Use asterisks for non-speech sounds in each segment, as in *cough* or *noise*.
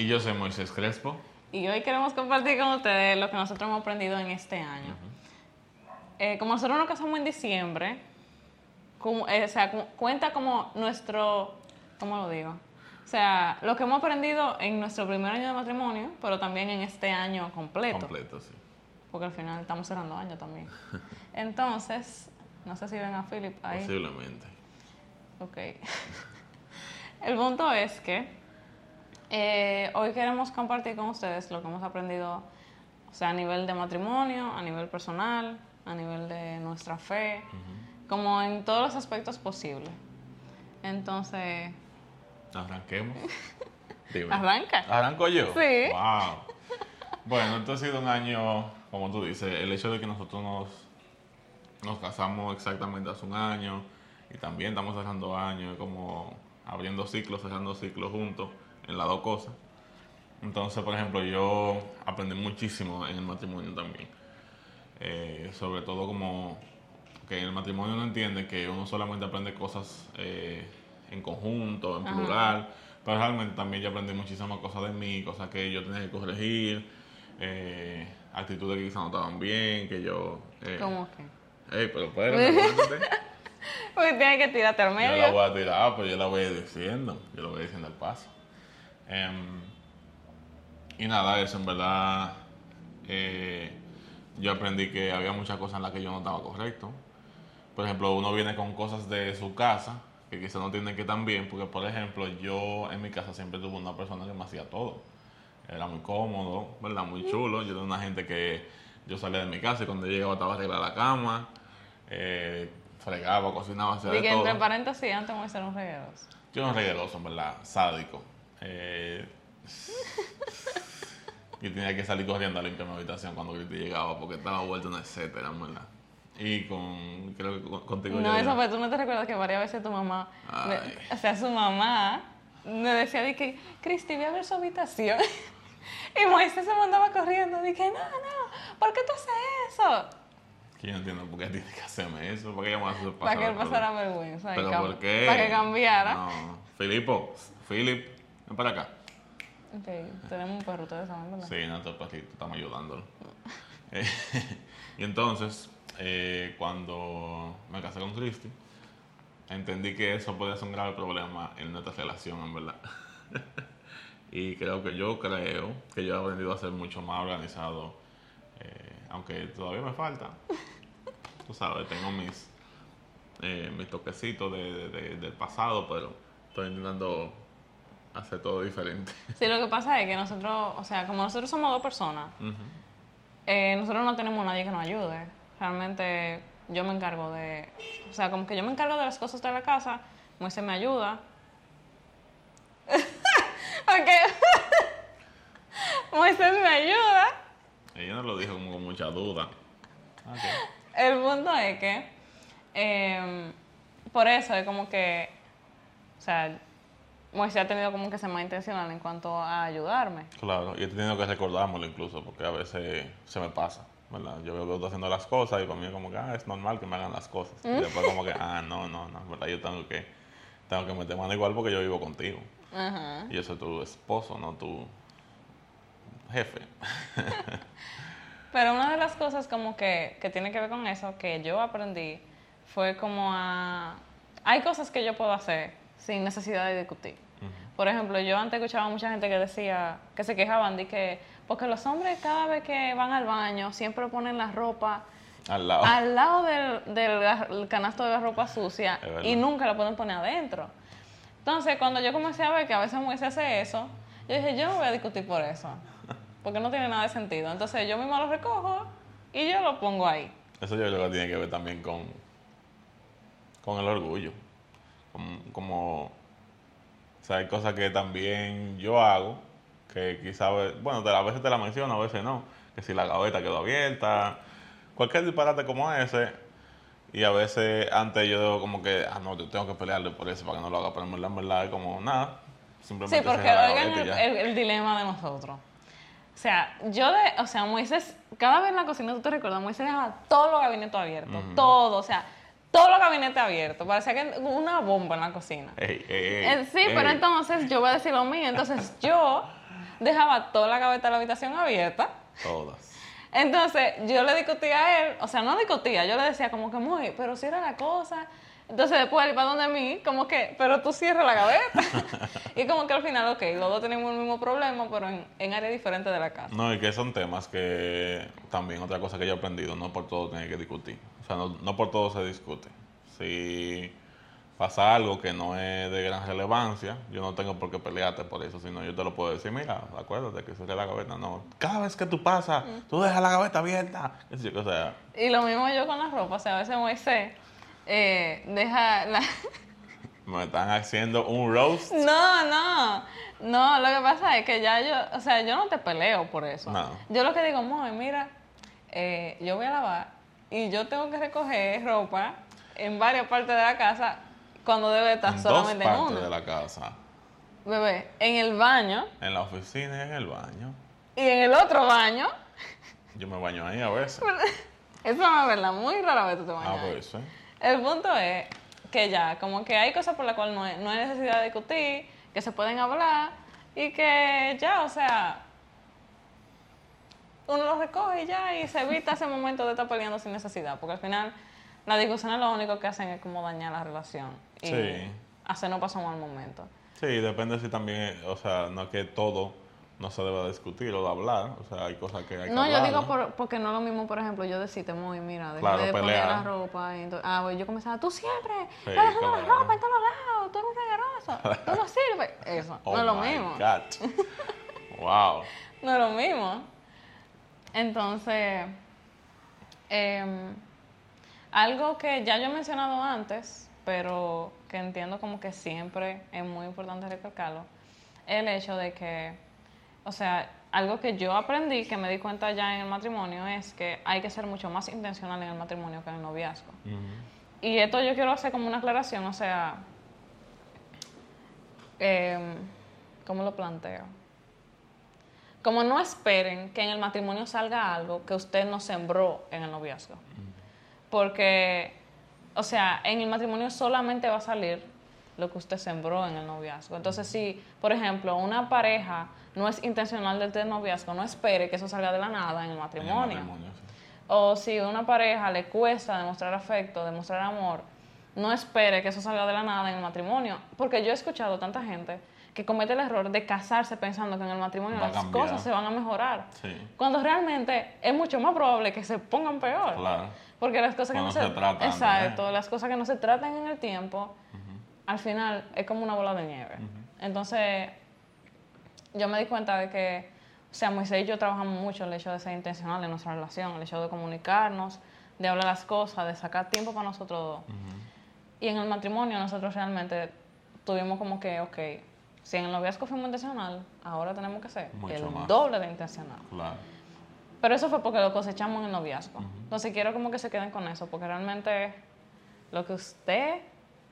Y yo soy Moisés Crespo. Y hoy queremos compartir con ustedes lo que nosotros hemos aprendido en este año. Eh, como nosotros nos casamos en diciembre, como- eh, o sea, cu- cuenta como nuestro, ¿cómo lo digo? O sea, lo que hemos aprendido en nuestro primer año de matrimonio, pero también en este año completo. Completo, sí. Porque al final estamos cerrando año también. Entonces, no sé si ven a Philip ahí. Posiblemente. Ok. *laughs* El punto es que eh, hoy queremos compartir con ustedes lo que hemos aprendido, o sea, a nivel de matrimonio, a nivel personal, a nivel de nuestra fe, como en todos los aspectos posibles. Entonces, Arranquemos. *laughs* Dime. ¿arranca? ¿Arranco yo? Sí. Wow. Bueno, esto ha sido un año, como tú dices, el hecho de que nosotros nos, nos casamos exactamente hace un año y también estamos cerrando años, como abriendo ciclos, cerrando ciclos juntos en las dos cosas. Entonces, por ejemplo, yo aprendí muchísimo en el matrimonio también. Eh, sobre todo como que en el matrimonio uno entiende que uno solamente aprende cosas eh, en conjunto, en Ajá. plural, pero realmente también yo aprendí muchísimas cosas de mí, cosas que yo tenía que corregir, eh, actitudes que quizás no estaban bien, que yo... ¿Cómo que? Ey, pero espérate. *laughs* Porque tiene que tirarte al Yo la medio. voy a tirar, pues yo la voy diciendo. Yo lo voy diciendo al paso. Em, y nada, eso en verdad. eh, yo aprendí que había muchas cosas en las que yo no estaba correcto. Por ejemplo, uno viene con cosas de su casa que quizás no tienen que estar bien, porque por ejemplo, yo en mi casa siempre tuve una persona que me hacía todo. Era muy cómodo, ¿verdad? Muy chulo. Yo era una gente que yo salía de mi casa y cuando llegaba estaba arreglada la cama, eh, fregaba, cocinaba, hacía Y de que todo. entre paréntesis, antes me un regueros. Yo no regueroso, en verdad, sádico. Eh, *laughs* y tenía que salir corriendo a limpiar mi habitación cuando Cristi llegaba porque estaba vuelto una etcétera, en verdad. Y con, creo que con- contigo No, eso fue, tú no te recuerdas que varias veces tu mamá, me- o sea, su mamá me decía de que, Cristi, voy a ver su habitación. *laughs* y Moisés se mandaba corriendo, dije, no, no, ¿por qué tú haces eso? Que yo no entiendo por qué tiene que hacerme eso, por qué me hace Para que él pasara vergüenza. Pero ¿por qué? Para que cambiara. No, Filipo, Filip, ven para acá. Ok, tenemos un perro, ustedes saben, ¿verdad? Sí, no te preocupes, estamos ayudándolo. *laughs* Eh, y entonces, eh, cuando me casé con Cristi, entendí que eso podía ser un grave problema en nuestra relación, en verdad. *laughs* y creo que yo creo que yo he aprendido a ser mucho más organizado, eh, aunque todavía me falta. *laughs* Tú sabes, tengo mis, eh, mis toquecitos de- de- de- del pasado, pero estoy intentando hacer todo diferente. *laughs* Sí, lo que pasa es que nosotros, o sea, como nosotros somos dos personas, eh, nosotros no tenemos nadie que nos ayude. Realmente yo me encargo de, o sea, como que yo me encargo de las cosas de la casa, Moisés me ayuda. *laughs* Porque *laughs* Moisés me ayuda. Ella no lo dijo como con mucha duda. Ok. El punto es que, eh, por eso es como que, o sea, Moisés ha tenido como que ser más intencional en cuanto a ayudarme. Claro, y he tenido que recordármelo incluso, porque a veces se me pasa, ¿verdad? Yo veo que estás haciendo las cosas y para mí es como que, ah, es normal que me hagan las cosas. Y después como que, ah, no, no, no, ¿verdad? Yo tengo que, tengo que meter mano igual porque yo vivo contigo. Y yo soy tu esposo, no tu jefe. *laughs* Pero una de las cosas como que, que tiene que ver con eso, que yo aprendí, fue como a... Hay cosas que yo puedo hacer sin necesidad de discutir. Por ejemplo, yo antes escuchaba mucha gente que decía, que se quejaban de que, porque los hombres cada vez que van al baño siempre ponen la ropa Al lado. al lado del, del canasto de la ropa sucia y nunca la pueden poner adentro. Entonces, cuando yo comencé a ver que a veces Moisés hace eso, yo dije, yo no voy a discutir por eso, porque no tiene nada de sentido. Entonces, yo mismo lo recojo y yo lo pongo ahí. Eso yo creo que tiene que ver también con, con el orgullo. Como, como- o sea, hay cosas que también yo hago, que quizás, bueno, te- a veces te la menciono, a veces no. Que si la gaveta quedó abierta, cualquier disparate como ese. Y a veces antes yo como que, ah, no, yo tengo que pelearle por eso para que no lo haga, pero en verdad, es como nada. Simplemente Sí, porque oigan el dilema de nosotros. O sea, yo de, o sea, Moisés, cada vez en la cocina, tú te recuerdas, Moisés dejaba todos los gabinetes abiertos, todo, o sea, todos los gabinetes abiertos, parecía que una bomba en la cocina. Ey, ey, ey, Eh, sí, pero entonces yo voy a decir lo mío. Entonces yo dejaba toda la gaveta de la habitación abierta. Todas. Entonces, yo le discutía a él, o sea, no discutía, yo le decía como que muy, pero cierra la cosa. Entonces después él iba donde mí, como que, pero tú cierras la gaveta. *laughs* y como que al final, ok, los dos tenemos el mismo problema, pero en, en áreas diferentes de la casa. No, y que son temas que también otra cosa que yo he aprendido, no por todo tiene que discutir. O sea, no, no por todo se discute. Si pasa algo que no es de gran relevancia, yo no tengo por qué pelearte por eso, sino yo te lo puedo decir, mira, acuérdate que cierre la gaveta, no. Cada vez que tú pasas, tú dejas la gaveta abierta. O sea, Y lo mismo yo con la ropa, o sea, a veces Moisés eh, deja la... *laughs* me están haciendo un roast. No, no, no, lo que pasa es que ya yo, o sea, yo no te peleo por eso. No. Yo lo que digo, Moy, mira, eh, yo voy a lavar y yo tengo que recoger ropa en varias partes de la casa cuando debe estar En dos solamente en partes una. de la casa. Bebé, en el baño En la oficina y en el baño. y en el otro baño. Yo me baño ahí a veces. *laughs* Eso no es verdad, muy rara vez tú te A bañas. ahí. veces. El punto es que ya, como que hay cosas por las cuales no hay, no hay necesidad de discutir, que se pueden hablar y que ya, o sea, uno lo recoge y ya y se evita ese momento de estar peleando sin necesidad, porque al final las discusiones lo único que hacen es como dañar la relación y Sí. hacernos pasar un mal momento. Sí, depende si también, o sea, no es que todo no se debe discutir o de hablar, o sea, hay cosas que hay que No, yo digo ¿no? por- porque no es lo mismo, por ejemplo, yo decirte muy, mira, deja Claro, de poner pelear. la ropa. Y entonces, ah, pues yo comenzaba, tú siempre, Sí, estás dejando la ropa en todos lados, tú eres un regaroso, tú no sirves. *laughs* Eso, Oh no es lo mismo. God. wow. *laughs* No es lo mismo. Entonces, em, algo que ya yo he mencionado antes, pero que entiendo como que siempre es muy importante recalcarlo, el hecho de que, o sea, algo que yo aprendí, que me di cuenta ya en el matrimonio, es que hay que ser mucho más intencional en el matrimonio que en el noviazgo. Y esto yo quiero hacer como una aclaración, o sea, em, ¿cómo lo planteo? Como no esperen que en el matrimonio salga algo que usted no sembró en el noviazgo. Porque, o sea, en el matrimonio solamente va a salir lo que usted sembró en el noviazgo. Entonces, si, por ejemplo, una pareja no es intencional desde el noviazgo, no espere que eso salga de la nada en el En el matrimonio. sí. O si a una pareja le cuesta demostrar afecto, demostrar amor, no espere que eso salga de la nada en el matrimonio. Porque yo he escuchado tanta gente que comete el error de casarse pensando que en el matrimonio Va las cosas se van a mejorar. Sí, Cuando realmente es mucho más probable que se pongan peor. claro. Porque las cosas que no se, se tratan, Exacto, ¿eh? las cosas que no se tratan en el tiempo, al final es como una bola de nieve. Entonces, yo me di cuenta de que, o sea, Moisés y yo trabajamos mucho el hecho de ser intencional en nuestra relación, el hecho de comunicarnos, de hablar las cosas, de sacar tiempo para nosotros dos. Y en el matrimonio nosotros realmente tuvimos como que, ok, si en el noviazgo fuimos intencional, ahora tenemos que ser Mucho el más. doble de intencional. Claro. Pero eso fue porque lo cosechamos en el noviazgo. Entonces quiero como que se queden con eso, porque realmente lo que usted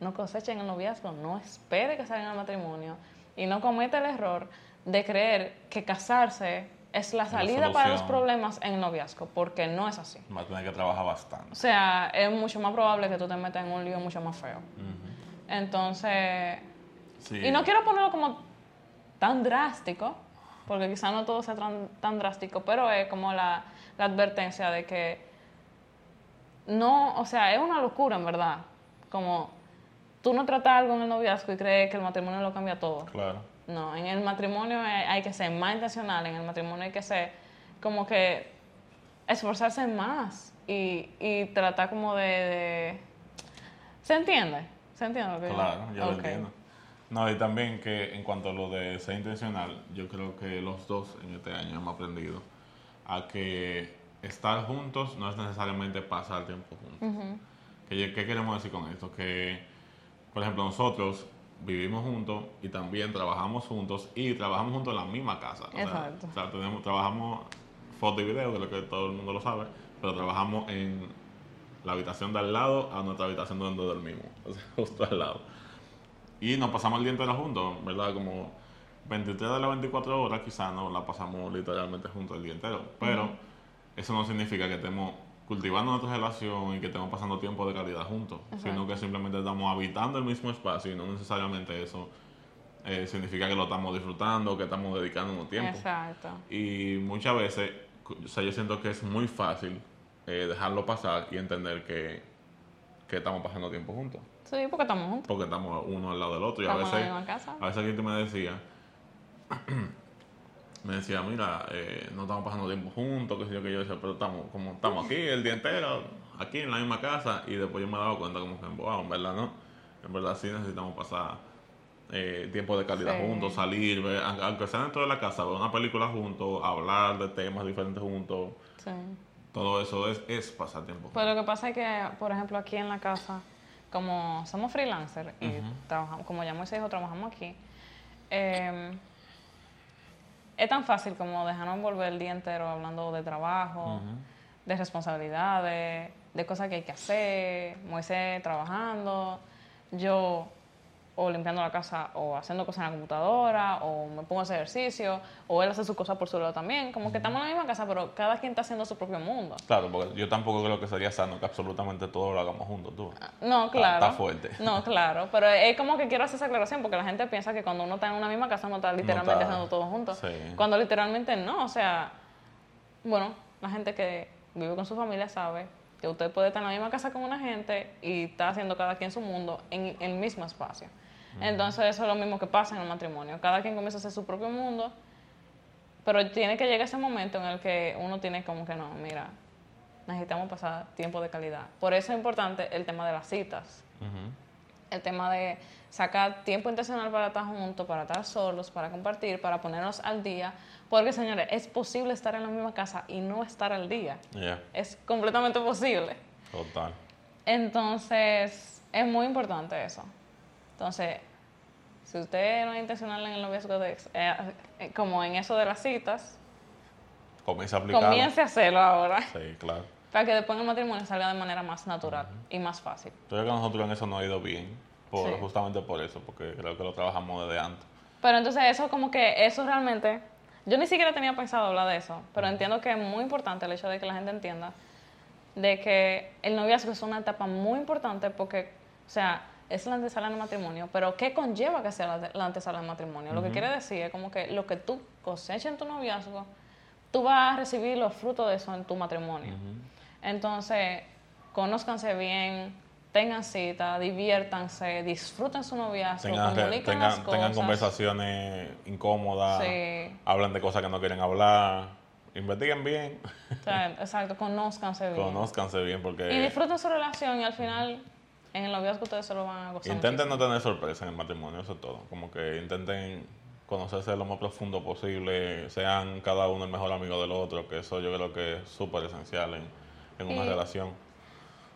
no cosecha en el noviazgo, no espere que salga en el matrimonio y no cometa el error de creer que casarse es la la salida para los problemas en el noviazgo, porque no es así. Va a tener que trabajar O bastante. sea, es mucho más probable que tú te metas en un lío mucho más feo. Entonces, Sí. y no quiero ponerlo como tan drástico, porque quizá no todo sea tan, tan drástico, pero es como la, la advertencia de que no, o sea, es una locura en verdad. Como tú no tratas algo en el noviazgo y crees que el matrimonio lo cambia todo. Claro. No, en el matrimonio hay, hay que ser más intencional, en el matrimonio hay que ser como que esforzarse más y, y tratar como de, de- ¿Se entiende? ¿Se entiende lo que? Claro, yo lo Ok. entiendo. No, y también que en cuanto a lo de ser intencional, yo creo que los dos en este año hemos aprendido a que estar juntos no es necesariamente pasar tiempo juntos. ¿Qué, qué queremos decir con esto? Que, por ejemplo, nosotros vivimos juntos y también trabajamos juntos y trabajamos juntos en la misma casa. O sea, Exacto. o sea, tenemos, trabajamos foto y video, lo que todo el mundo lo sabe, pero trabajamos en la habitación de al lado a nuestra habitación donde dormimos, o sea, *laughs* justo al lado. Y nos pasamos el día entero juntos, ¿verdad? Como 23 de las 24 horas quizás no la pasamos literalmente juntos el día entero, pero eso no significa que estemos cultivando nuestra relación y que estemos pasando tiempo de calidad juntos, sino que simplemente estamos habitando el mismo espacio y no necesariamente eso eh, significa que lo estamos disfrutando, que estamos dedicando tiempo. Exacto. Y muchas veces, o sea, yo siento que es muy fácil eh, dejarlo pasar y entender que, que estamos pasando tiempo juntos. Sí, porque estamos juntos. Porque estamos uno al lado del otro. Y Estamos a veces, en la misma casa. a veces alguien me decía, *clears throat* me decía, mira, eh, no estamos pasando tiempo juntos, que sé yo, que yo decía, pero estamos, como estamos aquí el día entero, aquí en la misma casa, y después yo me dado cuenta como que, wow, en verdad no, en verdad sí necesitamos pasar eh, tiempo de calidad Sí. juntos, salir, ver, aunque sea dentro de la casa, ver una película juntos, hablar de temas diferentes juntos, Sí. todo eso es, es pasar tiempo. Pues lo que pasa es que, por ejemplo, aquí en la casa, como somos freelancers y trabajamos, como ya Moisés dijo, trabajamos aquí, eh, es tan fácil como dejarnos envolver el día entero hablando de trabajo, de responsabilidades, de cosas que hay que hacer, Moisés trabajando, yo o limpiando la casa o haciendo cosas en la computadora o me pongo a hacer ejercicio o él hace sus cosas por su lado también, como que estamos en la misma casa, pero cada quien está haciendo su propio mundo. Claro, porque yo tampoco creo que sería sano que absolutamente todo lo hagamos juntos, tú. No, Está- claro. está fuerte. No, claro. Pero es como que quiero hacer esa aclaración porque la gente piensa que cuando uno está en una misma casa uno está literalmente está. haciendo todo juntos. Sí. Cuando literalmente no. O sea, bueno, la gente que vive con su familia sabe que usted puede estar en la misma casa con una gente y está haciendo cada quien su mundo en el mismo espacio. Entonces eso es lo mismo que pasa en el matrimonio. Cada quien comienza a hacer su propio mundo, pero tiene que llegar ese momento en el que uno tiene como que no, mira, necesitamos pasar tiempo de calidad. Por eso es importante el tema de las citas el tema de sacar tiempo intencional para estar juntos, para estar solos, para compartir, para ponernos al día. Porque, señores, es posible estar en la misma casa y no estar al día. Es completamente posible. total. Entonces, es muy importante eso. Entonces, si usted no es intencional en el noviazgo, de, eh, eh, como en eso de las citas, Comienza a aplicarlo. comience a hacerlo ahora. Sí, claro. Para que después en el matrimonio salga de manera más natural y más fácil. Creo que nosotros en eso no ha ido bien, por, Sí. justamente por eso, porque creo que lo trabajamos desde antes. Pero entonces eso como que eso realmente, yo ni siquiera tenía pensado hablar de eso, pero entiendo que es muy importante el hecho de que la gente entienda de que el noviazgo es una etapa muy importante porque, o sea, es la antesala del matrimonio, pero ¿qué conlleva que sea la, la antesala del matrimonio? Lo que quiere decir es como que lo que tú cosechas en tu noviazgo, tú vas a recibir los frutos de eso en tu matrimonio. Entonces, conózcanse bien, tengan cita, diviértanse, disfruten su noviazgo, Tengan, comuniquen las tengan, cosas. tengan conversaciones incómodas, Sí. hablan de cosas que no quieren hablar, investiguen bien, O sea, exacto, conózcanse bien. conózcanse bien, y porque disfruten su relación y al final, en el noviazgo ustedes se lo van a gozar. intenten no tener sorpresa en el matrimonio, eso es todo. Como que intenten conocerse lo más profundo posible, sean cada uno el mejor amigo del otro, que eso yo creo que es súper esencial en, en una Y- relación.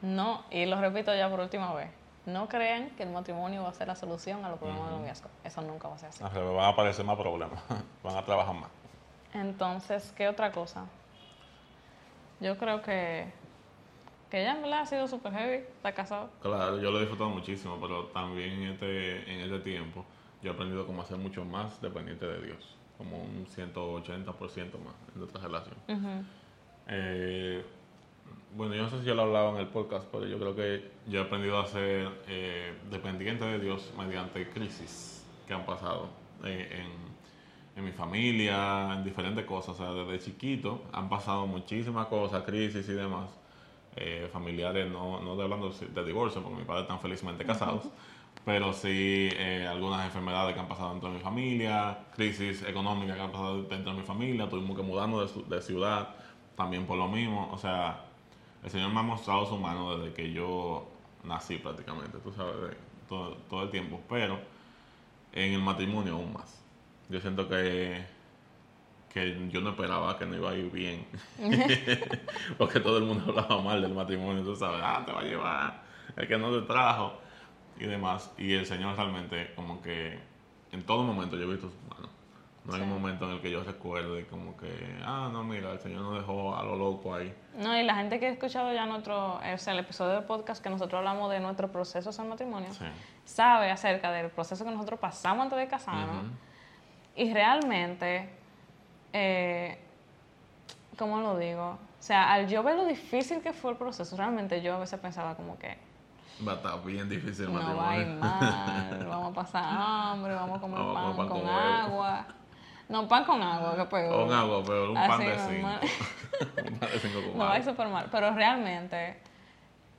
No, y lo repito ya por última vez. No crean que el matrimonio va a ser la solución a los problemas del noviazgo. Eso nunca va a ser así. Van a aparecer más problemas, *laughs* van a trabajar más. Entonces, ¿qué otra cosa? Yo creo que, que ella en verdad ha sido súper heavy, está casado. Claro, yo lo he disfrutado muchísimo, pero también en este, en este tiempo yo he aprendido cómo ser mucho más dependiente de Dios, como un 180% más en nuestra relación. Ujú. Eh, bueno, yo no sé si yo lo hablaba en el podcast, pero yo creo que yo he aprendido a ser eh, dependiente de Dios mediante crisis que han pasado eh, en, en mi familia, en diferentes cosas. O sea, desde chiquito han pasado muchísimas cosas, crisis y demás. Eh, familiares, no, no estoy hablando de divorcio, porque mis padres están felizmente casados, pero sí eh, algunas enfermedades que han pasado dentro de mi familia, crisis económica que han pasado dentro de mi familia, tuvimos que mudarnos de, de ciudad también por lo mismo. O sea, el Señor me ha mostrado su mano desde que yo nací prácticamente, tú sabes, todo, todo el tiempo, pero en el matrimonio aún más. Yo siento que, que yo no esperaba que no iba a ir bien, *laughs* *laughs* porque todo el mundo hablaba mal del matrimonio, tú sabes, ah, te va a llevar, el que no te trajo y demás. Y el Señor realmente como que en todo momento yo he visto su mano. No hay un momento en el que yo recuerde como que, ah, no, mira, el Señor nos dejó a lo loco ahí. No, y la gente que ha escuchado ya nuestro, o sea, el episodio del podcast que nosotros hablamos de nuestro proceso en matrimonio, Sí. sabe acerca del proceso que nosotros pasamos antes de casarnos. Y realmente, eh, ¿cómo lo digo? O sea, al yo ver lo difícil que fue el proceso, realmente yo a veces pensaba como que, Va a estar bien difícil el no va a ir matrimonio. mal, *laughs* vamos a pasar hambre, vamos a comer Vamos a pan, comer pan con, con agua. No, pan con agua, que peor. Con agua, pero un Así pan de cinco. *laughs* un pan de cinco con No va a ir agua. súper mal, pero realmente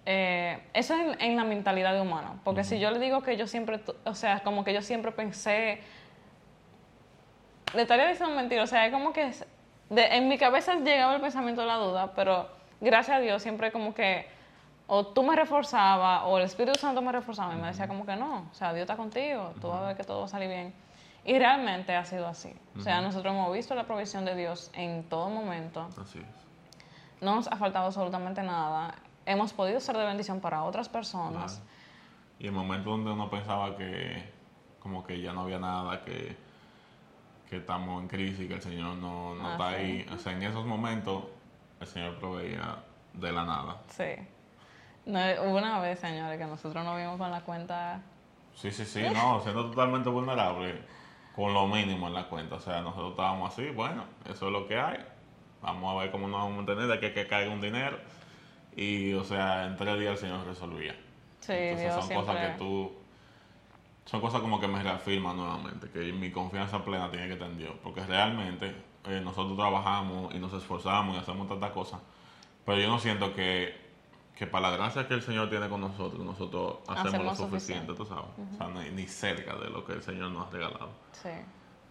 eh, eso es en, en la mentalidad de humano. Porque si yo le digo que yo siempre, o sea, como que yo siempre pensé, le estaría diciendo mentira, o sea, es como que es- de- en mi cabeza llegaba el pensamiento de la duda, pero gracias a Dios siempre como que o tú me reforzabas o el Espíritu Santo me reforzaba y me decía como que no, o sea, Dios está contigo, tú vas a ver que todo va a salir bien. Y realmente ha sido así. O sea, nosotros hemos visto la provisión de Dios en todo momento. Así es. No nos ha faltado absolutamente nada. Hemos podido ser de bendición para otras personas. Y el momento donde uno pensaba que como que ya no había nada, que, que estamos en crisis, que el Señor no, no Ah, está sí. ahí. O sea, en esos momentos el Señor proveía de la nada. Sí. No, hubo una vez, señores, que nosotros nos vimos con la cuenta. Sí, sí, sí, no, siendo totalmente vulnerable con lo mínimo en la cuenta. O sea, nosotros estábamos así, bueno, eso es lo que hay. Vamos a ver cómo nos vamos a mantener de que, que caiga un dinero. Y, o sea, en tres días el Señor resolvía. Sí, Entonces Dios son siempre. cosas que tú... Son cosas como que me reafirman nuevamente, que mi confianza plena tiene que estar en Dios. Porque realmente eh, nosotros trabajamos y nos esforzamos y hacemos tantas cosas. Pero yo no siento que, que para la gracia que el Señor tiene con nosotros, nosotros hacemos, Hacemos lo suficiente, suficiente. tú sabes. O sea, ni, ni cerca de lo que el Señor nos ha regalado. Sí.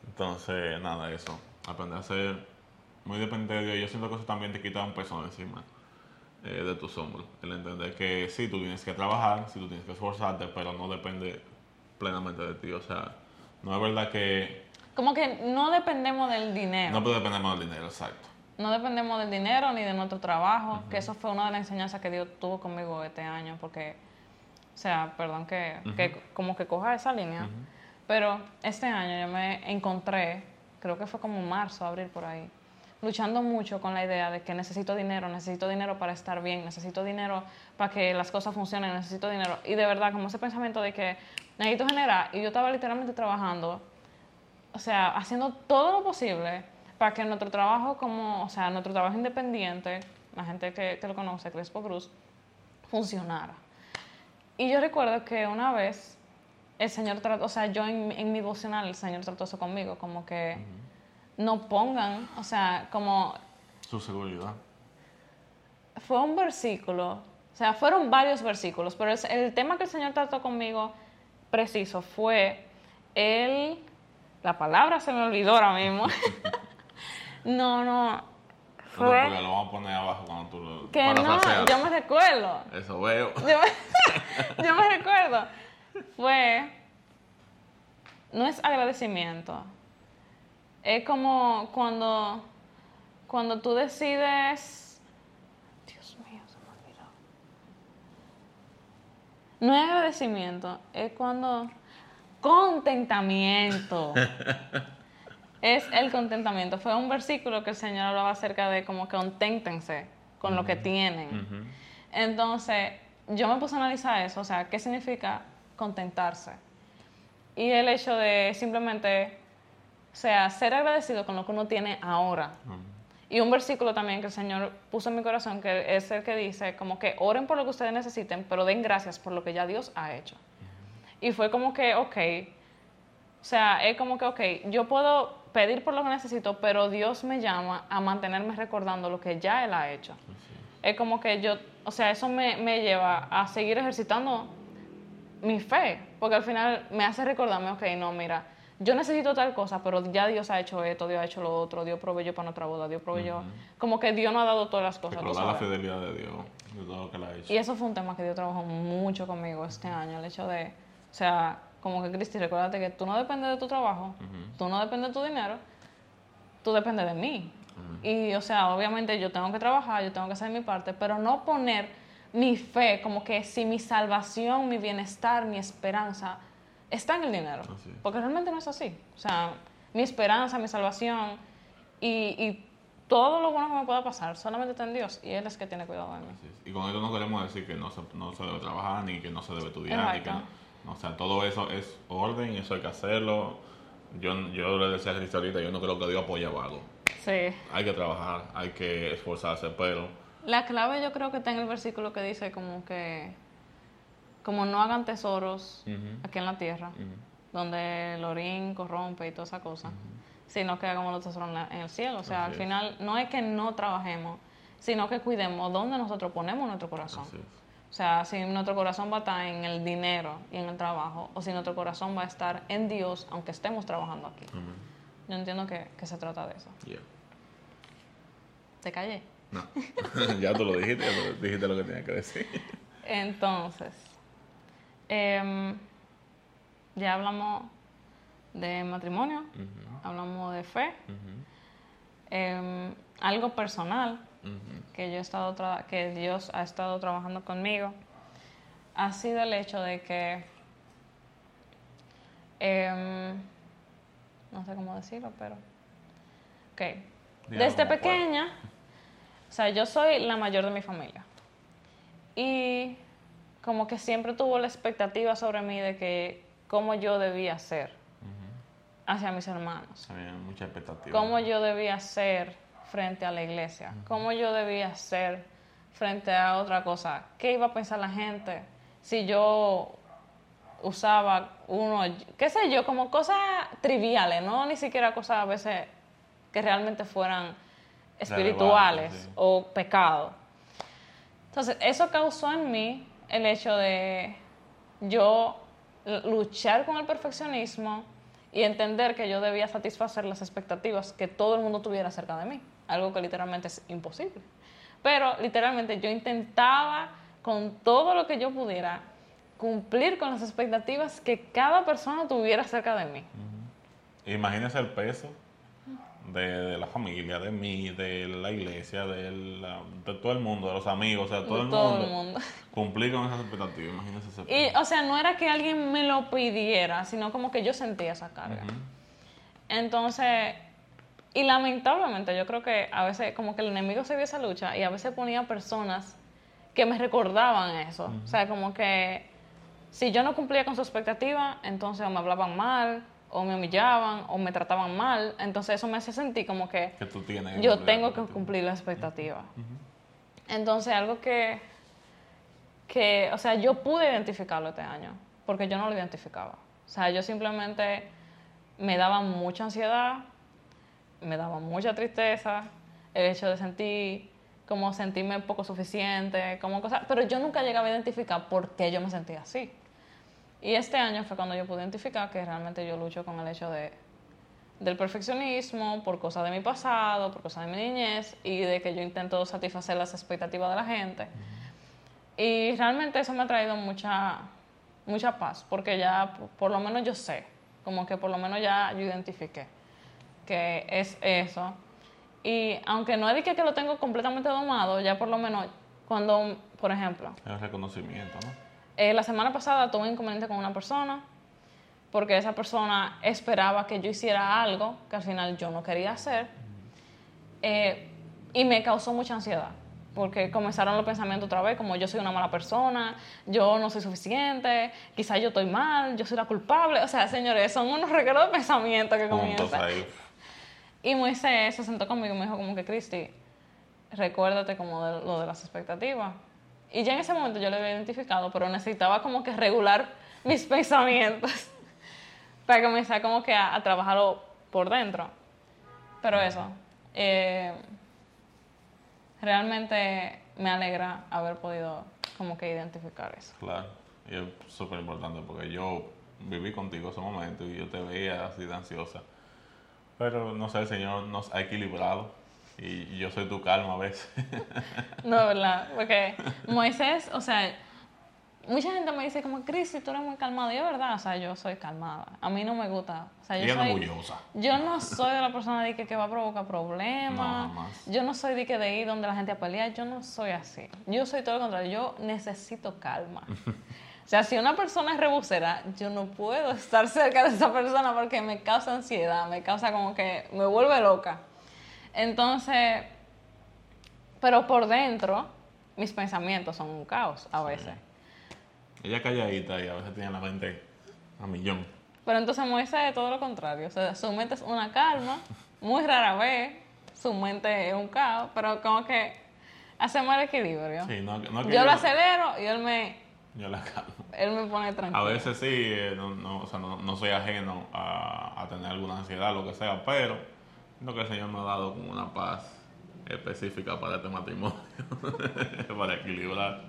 Entonces, nada, eso. Aprender a ser muy dependiente de Dios. Yo siento que eso también te quita un peso encima eh, de tus hombros. El entender que sí, tú tienes que trabajar, sí, tú tienes que esforzarte, pero no depende plenamente de ti. O sea, no es verdad que Como que no dependemos del dinero. no más del dinero, exacto. No dependemos del dinero ni de nuestro trabajo, que eso fue una de las enseñanzas que Dios tuvo conmigo este año, porque, o sea, perdón que, que como que coja esa línea, pero este año yo me encontré, creo que fue como marzo, abril por ahí, luchando mucho con la idea de que necesito dinero, necesito dinero para estar bien, necesito dinero para que las cosas funcionen, necesito dinero. Y de verdad, como ese pensamiento de que necesito generar, y yo estaba literalmente trabajando o sea, haciendo todo lo posible para que nuestro trabajo como, o sea, nuestro trabajo independiente, la gente que, que lo conoce, Crespo Cruz, funcionara. Y yo recuerdo que una vez el Señor trató, o sea, yo en, en mi devocional, el Señor trató eso conmigo, como que no pongan, o sea, como Su seguridad. fue un versículo, o sea, fueron varios versículos, pero el, el tema que el Señor trató conmigo preciso fue el, la palabra se me olvidó ahora mismo. *laughs* no, no, No, porque lo vamos a poner abajo cuando tú lo que no, yo me recuerdo, Eso veo. *laughs* yo me, *laughs* yo me recuerdo, fue, no es agradecimiento, es como cuando, cuando tú decides, Dios mío, se me olvidó. No es agradecimiento, es cuando contentamiento. *laughs* es el contentamiento. Fue un versículo que el Señor hablaba acerca de como que conténtense con lo que tienen. Entonces, yo me puse a analizar eso, o sea, ¿qué significa contentarse? Y el hecho de simplemente, o sea, ser agradecido con lo que uno tiene ahora. Y un versículo también que el Señor puso en mi corazón, que es el que dice, como que oren por lo que ustedes necesiten, pero den gracias por lo que ya Dios ha hecho. Y fue como que, ok, o sea, es como que, ok, yo puedo pedir por lo que necesito, pero Dios me llama a mantenerme recordando lo que ya Él ha hecho. Es como que yo, o sea, eso me, me lleva a seguir ejercitando mi fe, porque al final me hace recordarme, ok, no, mira, yo necesito tal cosa, pero ya Dios ha hecho esto, Dios ha hecho lo otro, Dios proveyó para nuestra boda, Dios proveyó, como que Dios nos ha dado todas las cosas. Recordar la fidelidad de Dios, de todo lo que le ha hecho. Y eso fue un tema que Dios trabajó mucho conmigo este año, el hecho de, o sea, como que Cristi, recuérdate que tú no dependes de tu trabajo, tú no dependes de tu dinero, tú dependes de mí. Y, o sea, obviamente yo tengo que trabajar, yo tengo que hacer mi parte, pero no poner mi fe como que si mi salvación, mi bienestar, mi esperanza está en el dinero. Así es. Porque realmente no es así. O sea, mi esperanza, mi salvación y, y todo lo bueno que me pueda pasar solamente está en Dios y Él es que tiene cuidado de mí. Y con esto no queremos decir que no se, no se debe trabajar, ni que no se debe estudiar, ni que no, no, O sea, todo eso es orden, eso hay que hacerlo. Yo, yo le decía a Cristo ahorita, yo no creo que Dios apoye algo. Sí. Hay que trabajar, hay que esforzarse, pero La clave yo creo que está en el versículo que dice como que como no hagan tesoros aquí en la tierra, donde el orín corrompe y toda esa cosa, sino que hagamos los tesoros en, la- en el cielo. O sea, Así al es. final no es que no trabajemos, sino que cuidemos dónde nosotros ponemos nuestro corazón. O sea, si nuestro corazón va a estar en el dinero y en el trabajo, o si nuestro corazón va a estar en Dios, aunque estemos trabajando aquí. Yo entiendo que, que se trata de eso. Yeah. Te callé. No. *laughs* ya tú lo dijiste, ya tú dijiste lo que tenía que decir. *laughs* Entonces, em, ya hablamos de matrimonio, hablamos de fe, em, algo personal que yo he estado que Dios ha estado trabajando conmigo ha sido el hecho de que em, no sé cómo decirlo, pero ok. Desde pequeña, o sea, yo soy la mayor de mi familia. Y como que siempre tuvo la expectativa sobre mí de que cómo yo debía ser hacia mis hermanos. Había mucha expectativa. cómo yo debía ser frente a la iglesia, cómo yo debía ser frente a otra cosa, qué iba a pensar la gente si yo usaba uno, qué sé yo, como cosas triviales, no ni siquiera cosas a veces que realmente fueran espirituales sí. o pecados. Entonces, eso causó en mí el hecho de yo luchar con el perfeccionismo y entender que yo debía satisfacer las expectativas que todo el mundo tuviera acerca de mí, algo que literalmente es imposible. Pero literalmente yo intentaba con todo lo que yo pudiera cumplir con las expectativas que cada persona tuviera acerca de mí. Imagínese el peso de, de la familia, de mí, de la iglesia, de, la- de todo el mundo, de los amigos, o sea, todo, de el, todo mundo, el mundo. Cumplir con esas expectativas, imagínese ese Y, o sea, no era que alguien me lo pidiera, sino como que yo sentía esa carga. Entonces, y lamentablemente yo creo que a veces como que el enemigo se vio esa lucha y a veces ponía personas que me recordaban eso. O sea, como que si yo no cumplía con su expectativa, entonces o me hablaban mal, o me humillaban, o me trataban mal. Entonces eso me hace sentir como que Que tú tienes. yo tengo que cumplir la expectativa. Entonces, algo que, que, o sea, yo pude identificarlo este año, porque yo no lo identificaba. O sea, yo simplemente me daba mucha ansiedad, me daba mucha tristeza, el hecho de sentir, como sentirme poco suficiente, como cosas, pero yo nunca llegaba a identificar por qué yo me sentía así. Y este año fue cuando yo pude identificar que realmente yo lucho con el hecho de, del perfeccionismo, por cosas de mi pasado, por cosas de mi niñez y de que yo intento satisfacer las expectativas de la gente. Y realmente eso me ha traído mucha, mucha paz, porque ya por lo menos yo sé, como que por lo menos ya yo identifiqué que es eso. Y aunque no es de que, que lo tengo completamente domado, ya por lo menos cuando, por ejemplo, El reconocimiento, ¿no? Eh, la semana pasada tuve un inconveniente con una persona porque esa persona esperaba que yo hiciera algo que al final yo no quería hacer eh, y me causó mucha ansiedad porque comenzaron los pensamientos otra vez como yo soy una mala persona, yo no soy suficiente, quizás yo estoy mal, yo soy la culpable. O sea, señores, son unos recuerdos de pensamientos que comienzan. Y Moisés se sentó conmigo y me dijo como que, Cristi, recuérdate como de lo de las expectativas. Y ya en ese momento yo lo había identificado, pero necesitaba como que regular *laughs* mis pensamientos *laughs* para comenzar como que a, a trabajarlo por dentro. Pero eso, eh, realmente me alegra haber podido como que identificar eso. Claro, y es súper importante porque yo viví contigo ese momento y yo te veía así de ansiosa. Pero no sé, el Señor nos ha equilibrado y yo soy tu calma a veces. *laughs* No, verdad, porque Moisés, o sea, mucha gente me dice como, Cristi, tú eres muy calmado. Y es verdad, o sea, yo soy calmada. A mí no me gusta. O sea, yo Ella no soy, orgullosa. yo no soy de la persona de que, que va a provocar No, problemas. jamás. yo no soy de que de ir donde la gente a pelear. Yo no soy así. Yo soy todo lo contrario. Yo necesito calma. *laughs* O sea, si una persona es rebusera, yo no puedo estar cerca de esa persona porque me causa ansiedad, me causa como que me vuelve loca. Entonces, pero por dentro, mis pensamientos son un caos a veces. Ella calladita y a veces tiene la mente a millón. Pero entonces Moisés es todo lo contrario. O sea, su mente es una calma, *laughs* muy rara vez, su mente es un caos, pero como que hacemos el equilibrio. Sí, no, no que yo lo acelero y él me, Yo la calmo. Él me pone tranquilo. A veces sí, eh, no, no, o sea, no, no soy ajeno a, a tener alguna ansiedad, lo que sea, pero siento que el Señor me ha dado como una paz específica para este matrimonio, *laughs* para equilibrar.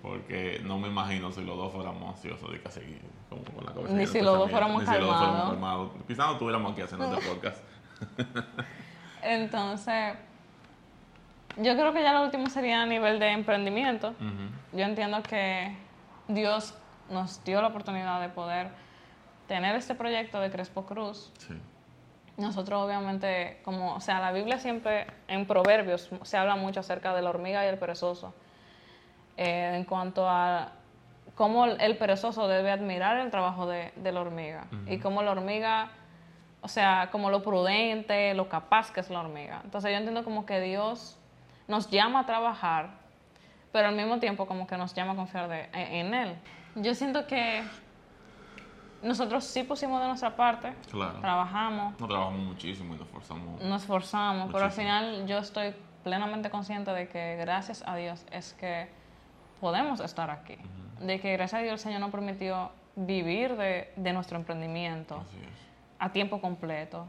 Porque no me imagino si los dos fuéramos ansiosos de casi como con la cabeza. Ni si los dos fuéramos ni si los dos fuéramos calmados. calmados. Quizás no estuviéramos aquí haciendo este podcast. *laughs* Entonces, yo creo que ya lo último sería a nivel de emprendimiento. Yo entiendo que Dios nos dio la oportunidad de poder tener este proyecto de Crespo Cruz. Sí. Nosotros obviamente, como, o sea, la Biblia siempre en Proverbios se habla mucho acerca de la hormiga y el perezoso. Eh, en cuanto a cómo el perezoso debe admirar el trabajo de, de la hormiga y cómo la hormiga, o sea, como lo prudente, lo capaz que es la hormiga. Entonces yo entiendo como que Dios nos llama a trabajar, pero al mismo tiempo como que nos llama a confiar de- en, en Él. Yo siento que nosotros sí pusimos de nuestra parte, Claro. trabajamos, No trabajamos muchísimo y nos esforzamos. nos esforzamos, pero al final yo estoy plenamente consciente de que gracias a Dios es que podemos estar aquí. De que gracias a Dios el Señor nos permitió vivir de, de nuestro emprendimiento a tiempo completo.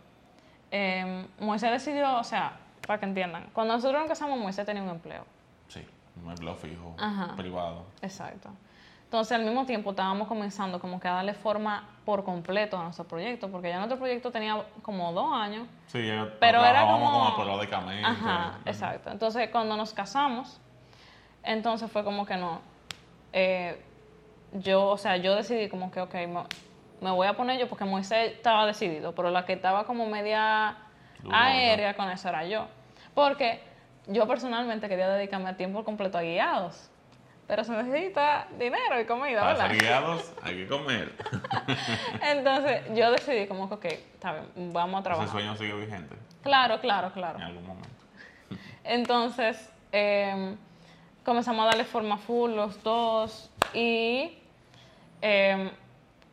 Eh, Moisés decidió, o sea, para que entiendan, cuando nosotros nos casamos, Moisés tenía un empleo. Sí, un empleo fijo, Ajá. privado. Exacto. Entonces, al mismo tiempo, estábamos comenzando como que a darle forma por completo a nuestro proyecto, porque ya nuestro proyecto tenía como dos años Sí, ya Pero era como- esporádicamente. Ajá, exacto. Entonces, cuando nos casamos, entonces fue como que no. eh, yo, o sea, yo decidí como que, ok, me, me voy a poner yo, porque Moisés estaba decidido, pero la que estaba como media aérea con eso era yo. Porque yo personalmente quería dedicarme a tiempo completo a guiados. Pero se necesita dinero y comida, ¿verdad? guiados hay que comer. *laughs* Entonces, yo decidí como que, ok, está bien, vamos a Ese trabajar. sueño sigue vigente Claro, claro, claro. en algún momento. *laughs* Entonces, eh, comenzamos a darle forma full los dos y, eh,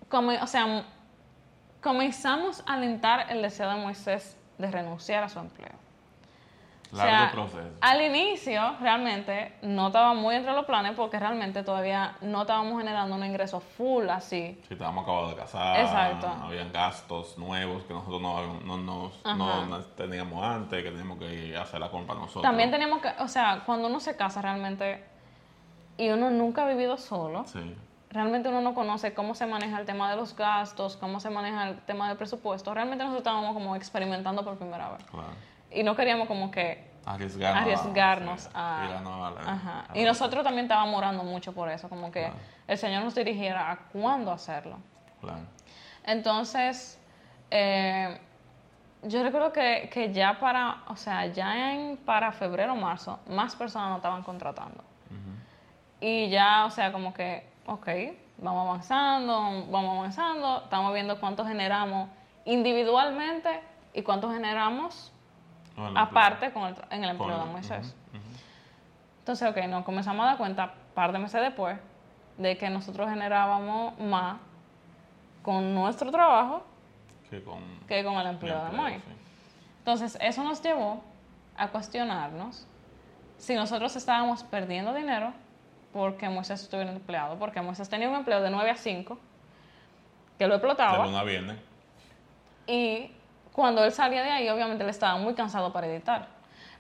come- o sea, comenzamos a alentar el deseo de Moisés de renunciar a su empleo. O Largo sea, proceso. al inicio realmente no estaba muy entre los planes porque realmente todavía no estábamos generando un ingreso full así. Si estábamos acabados de casar, Exacto. habían gastos nuevos que nosotros no, no, no nos teníamos antes, que teníamos que hacer la compra nosotros. También teníamos que, o sea, cuando uno se casa realmente y uno nunca ha vivido solo, Sí, realmente uno no conoce cómo se maneja el tema de los gastos, cómo se maneja el tema del presupuesto. Realmente nosotros estábamos como experimentando por primera vez. claro. Y no queríamos como que... Arriesgarnos, Arriesgarnos sí, a- tirarnos a la- Ajá. a Y nosotros también estábamos orando mucho por eso, como que Claro. el Señor nos dirigiera a cuándo hacerlo. Claro. Entonces, eh, yo recuerdo que, que ya para, o sea, ya en, para febrero o marzo, más personas nos estaban contratando. Y ya, o sea, como que, ok, vamos avanzando, vamos avanzando, estamos viendo cuánto generamos individualmente y cuánto generamos Aparte con el en el Con empleo de Moisés. Entonces, ok, nos comenzamos a dar cuenta, un par de meses después, de que nosotros generábamos más con nuestro trabajo Que con que con el el empleo de Moisés. sí. Entonces, eso nos llevó a cuestionarnos si nosotros estábamos perdiendo dinero porque Moisés estuviera empleado, porque Moisés tenía un empleo de 9 a 5, que lo De explotaba, luna a viernes. y cuando él salía de ahí, obviamente él estaba muy cansado para editar,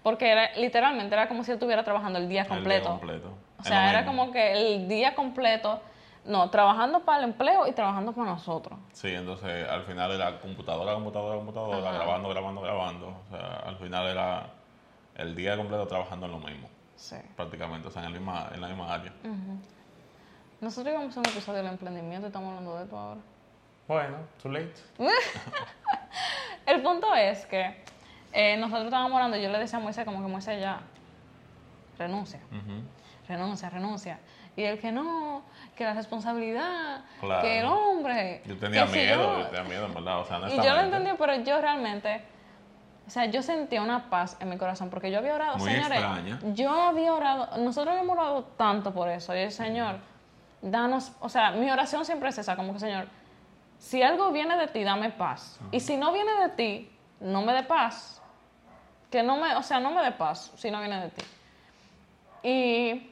porque era, literalmente era como si él estuviera trabajando el día el día completo. completo. O sea, era como que el día completo, no, trabajando para el empleo y trabajando para nosotros. Sí, entonces al final era computadora, computadora, computadora, Ajá. grabando, grabando, grabando. O sea, al final era el día completo trabajando en lo mismo, Sí. prácticamente, o sea, en, el misma, en la misma área. Nosotros íbamos a un episodio del emprendimiento y estamos hablando de esto ahora. Bueno, too late. *laughs* El punto es que eh, nosotros estábamos hablando y yo le decía a Moisés como que Moisés ya renuncia, renuncia, renuncia. Y él que no, que la responsabilidad, Claro. que el hombre. Yo tenía si miedo, yo- yo tenía miedo, en verdad, o sea, Y yo lo entendí, pero yo realmente, o sea, yo sentía una paz en mi corazón porque yo había orado, Muy señores, extraña. yo había orado, nosotros habíamos orado tanto por eso, y el Señor, danos, o sea, mi oración siempre es esa, como que Señor, si algo viene de ti, dame paz, y si no viene de ti, no me dé paz, que no me, o sea, no me dé paz si no viene de ti. Y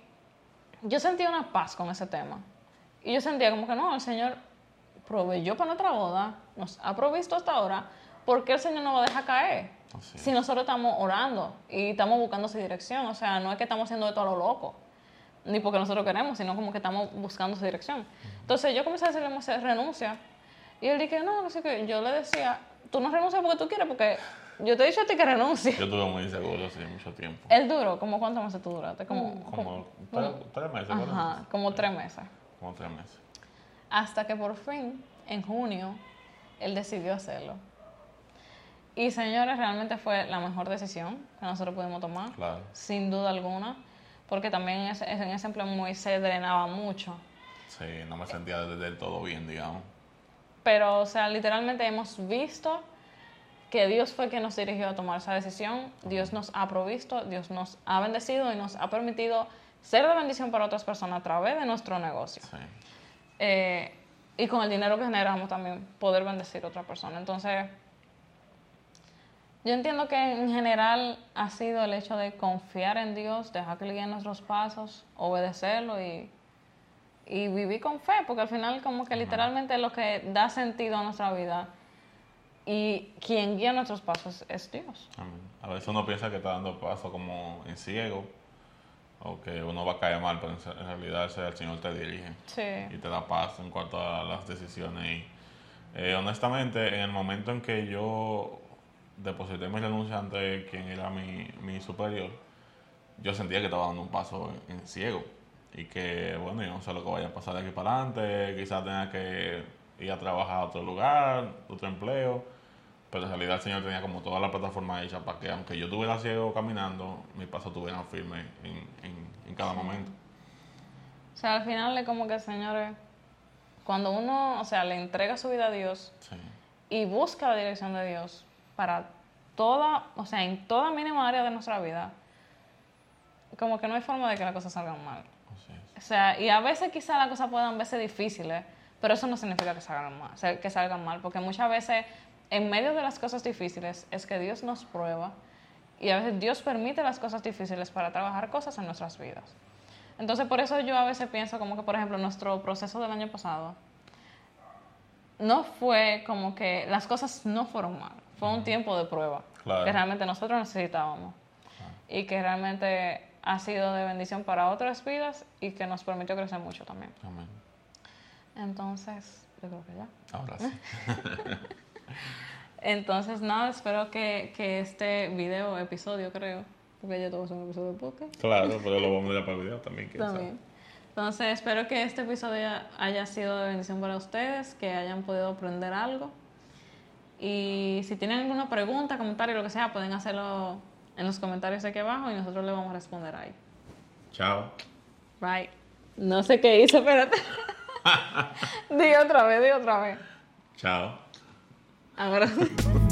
yo sentía una paz con ese tema. Y yo sentía como que no, el Señor proveyó para nuestra boda, nos ha provisto hasta ahora, ¿por qué el Señor no va a dejar caer? Así es. Si nosotros estamos orando y estamos buscando su dirección, o sea, no es que estamos haciendo esto a lo loco, ni porque nosotros queremos, sino como que estamos buscando su dirección. Entonces yo comencé a decirle, renuncia. Y él dije, no, así que yo le decía, tú no renuncias porque tú quieres, porque yo te he dicho a ti que renuncie. Yo estuve muy inseguro sí, mucho tiempo. Él duró, ¿como cuántos meses tú duraste? Como, Como tres, tres meses, ajá, meses. como tres meses. Como tres meses. Hasta que por fin, en junio, él decidió hacerlo. Y señores, realmente fue la mejor decisión que nosotros pudimos tomar, Claro. sin duda alguna, porque también en ese, en ese empleo Moisés drenaba mucho. Sí, no me sentía del todo bien, digamos. Pero, o sea, literalmente hemos visto que Dios fue quien nos dirigió a tomar esa decisión, Dios nos ha provisto, Dios nos ha bendecido y nos ha permitido ser de bendición para otras personas a través de nuestro negocio. Sí. Eh, y con el dinero que generamos también poder bendecir a otra persona. Entonces, yo entiendo que en general ha sido el hecho de confiar en Dios, dejar que Él guíe nuestros pasos, obedecerlo y, y vivir con fe, porque al final como que literalmente es lo que da sentido a nuestra vida y quien guía nuestros pasos es Dios. Amén. A veces uno piensa que está dando paso como en ciego o que uno va a caer mal, pero en realidad el Señor te dirige Sí. y te da paz en cuanto a las decisiones. Y, eh, honestamente, en el momento en que yo deposité mi renuncia ante quien era mi, mi superior, yo sentía que estaba dando un paso en, en ciego y que, bueno, yo no sé lo que vaya a pasar de aquí para adelante, quizás tenga que ir a trabajar a otro lugar, otro empleo, pero en realidad el Señor tenía como toda la plataforma hecha para que aunque yo estuviera ciego caminando, mis pasos estuvieran firmes en, en, en cada momento. O sea, al final es como que, señores, cuando uno, o sea, le entrega su vida a Dios, Sí, y busca la dirección de Dios para toda, o sea, en toda mínima área de nuestra vida, como que no hay forma de que las cosas salgan mal. O sea, y a veces quizás las cosas puedan verse difíciles, pero eso no significa que salgan mal, que salgan mal, porque muchas veces en medio de las cosas difíciles es que Dios nos prueba y a veces Dios permite las cosas difíciles para trabajar cosas en nuestras vidas. Entonces, por eso yo a veces pienso como que, por ejemplo, nuestro proceso del año pasado no fue como que las cosas no fueron mal, fue un tiempo de prueba Claro. que realmente nosotros necesitábamos y que realmente ha sido de bendición para otras vidas y que nos permitió crecer mucho también. Amén. Entonces, yo creo que ya. Ahora sí. *laughs* Entonces, nada, espero que, que este video, episodio creo, porque ya todo un episodio de podcast. Claro, pero lo vamos a *laughs* ir para el video también, quién sabe. También. Entonces, espero que este episodio haya sido de bendición para ustedes, que hayan podido aprender algo. Y si tienen alguna pregunta, comentario, lo que sea, pueden hacerlo en los comentarios de aquí abajo y nosotros le vamos a responder ahí. Chao. Bye. No sé qué hice, espérate. *laughs* di otra vez, di otra vez. Chao. Ahora sí.